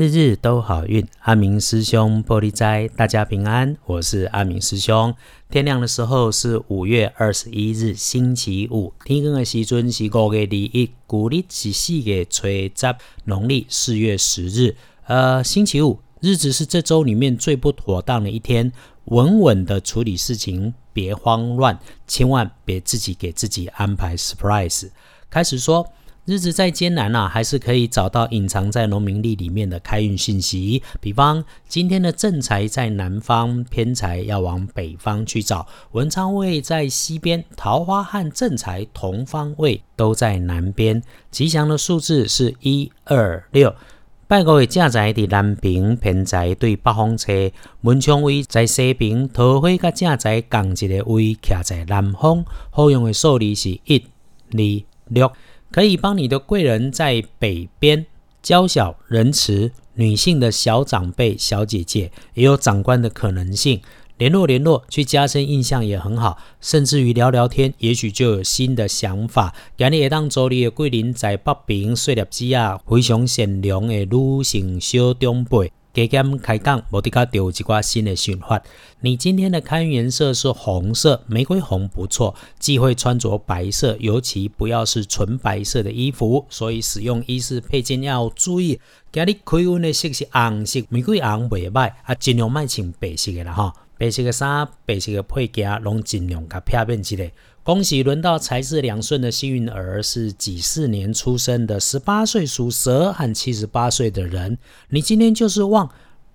日日都好运，阿明师兄玻璃斋，大家平安。我是阿明师兄。天亮的时候是五月二十一日，星期五。天光的时阵是五月二一，古历是四月初十，农历四月十日。呃，星期五日子是这周里面最不妥当的一天，稳稳的处理事情，别慌乱，千万别自己给自己安排 surprise。开始说。日子再艰难啊，还是可以找到隐藏在农民历里面的开运信息。比方今天的正财在南方，偏财要往北方去找。文昌位在西边，桃花和正财同方位都在南边。吉祥的数字是一二六。拜五的正财在南边，偏财对北方车。文昌位在西边，桃花甲正财共一个位徛在南方。好用的数字是一二六。可以帮你的贵人在北边，娇小仁慈，女性的小长辈、小姐姐也有长官的可能性，联络联络，去加深印象也很好，甚至于聊聊天，也许就有新的想法。今日会当做你的贵人在北边，碎粒子啊，非常善良的女性小长辈。加减开讲，无得卡丢一寡新的想法。你今天的开运颜色是红色，玫瑰红不错。忌讳穿着白色，尤其不要是纯白色的衣服。所以使用衣饰配件要注意。今日开运的色是红色，玫瑰红袂歹，啊，尽量卖穿白色的啦哈。白色的衫、白色的配件，拢尽量甲漂变起来。恭喜轮到财势两顺的幸运儿是几四年出生的，十八岁属蛇和七十八岁的人。你今天就是旺。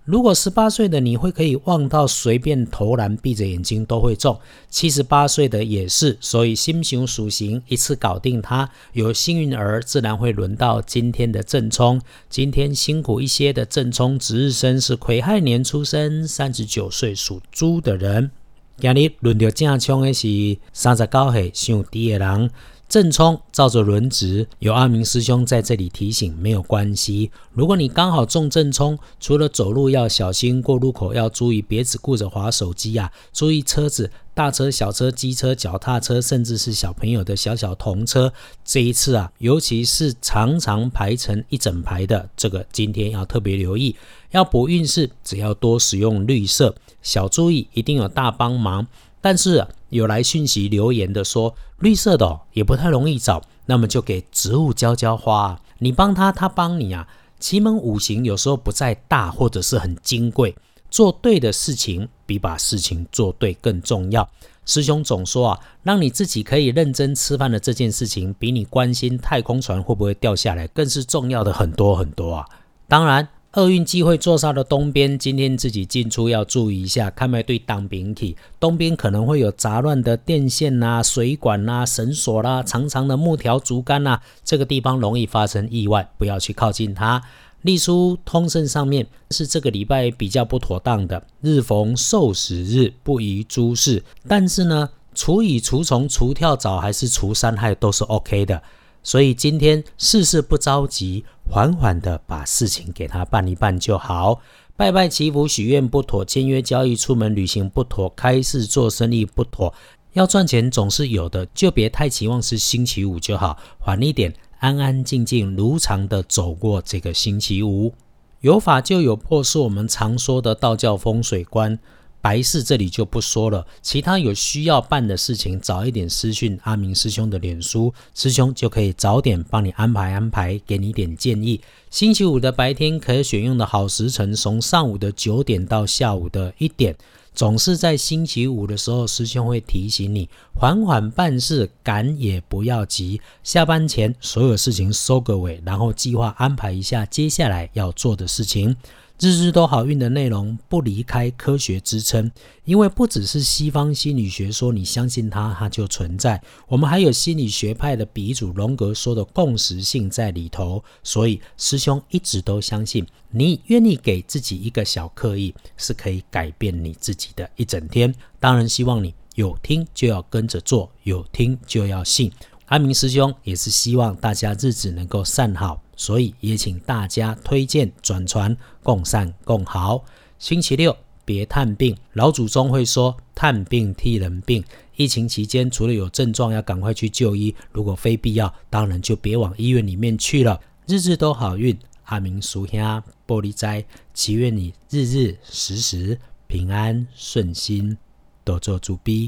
如果十八岁的你会可以望到随便投篮，闭着眼睛都会中。七十八岁的也是，所以心熊属行一次搞定它。有幸运儿自然会轮到今天的正冲。今天辛苦一些的正冲值日生是癸亥年出生，三十九岁属猪的人。今日轮到正冲的是三十九岁属猪的人。正冲照着轮值，有阿明师兄在这里提醒，没有关系。如果你刚好中正冲，除了走路要小心，过路口要注意，别只顾着划手机呀，注意车子，大车、小车、机车、脚踏车，甚至是小朋友的小小童车。这一次啊，尤其是常常排成一整排的，这个今天要特别留意。要补运势，只要多使用绿色，小注意一定有大帮忙。但是有来讯息留言的说，绿色的也不太容易找，那么就给植物浇浇花，你帮他，他帮你啊。奇门五行有时候不在大或者是很金贵，做对的事情比把事情做对更重要。师兄总说啊，让你自己可以认真吃饭的这件事情，比你关心太空船会不会掉下来更是重要的很多很多啊。当然。厄运机会坐煞的东边，今天自己进出要注意一下，看没对挡兵体。东边可能会有杂乱的电线呐、水管呐、绳索啦、长长的木条、竹竿呐，这个地方容易发生意外，不要去靠近它。隶书通胜上面是这个礼拜比较不妥当的，日逢受死日，不宜诸事。但是呢，除蚁除虫、除跳蚤还是除三害都是 OK 的。所以今天事事不着急，缓缓的把事情给他办一办就好。拜拜祈福许愿不妥，签约交易出门旅行不妥，开市做生意不妥。要赚钱总是有的，就别太期望是星期五就好，缓一点，安安静静如常的走过这个星期五。有法就有破，是我们常说的道教风水观。白事这里就不说了，其他有需要办的事情，早一点私讯阿明师兄的脸书，师兄就可以早点帮你安排安排，给你点建议。星期五的白天可选用的好时辰，从上午的九点到下午的一点。总是在星期五的时候，师兄会提醒你缓缓办事，赶也不要急。下班前所有事情收个尾，然后计划安排一下接下来要做的事情。日日都好运的内容不离开科学支撑，因为不只是西方心理学说你相信它，它就存在。我们还有心理学派的鼻祖荣格说的共识性在里头，所以师兄一直都相信，你愿意给自己一个小刻意，是可以改变你自己的一整天。当然，希望你有听就要跟着做，有听就要信。阿明师兄也是希望大家日子能够善好。所以也请大家推荐转传，共善共好。星期六别探病，老祖宗会说探病替人病。疫情期间，除了有症状要赶快去就医，如果非必要，当然就别往医院里面去了。日日都好运，阿明叔兄玻璃斋，祈愿你日日时时平安顺心，多做主逼。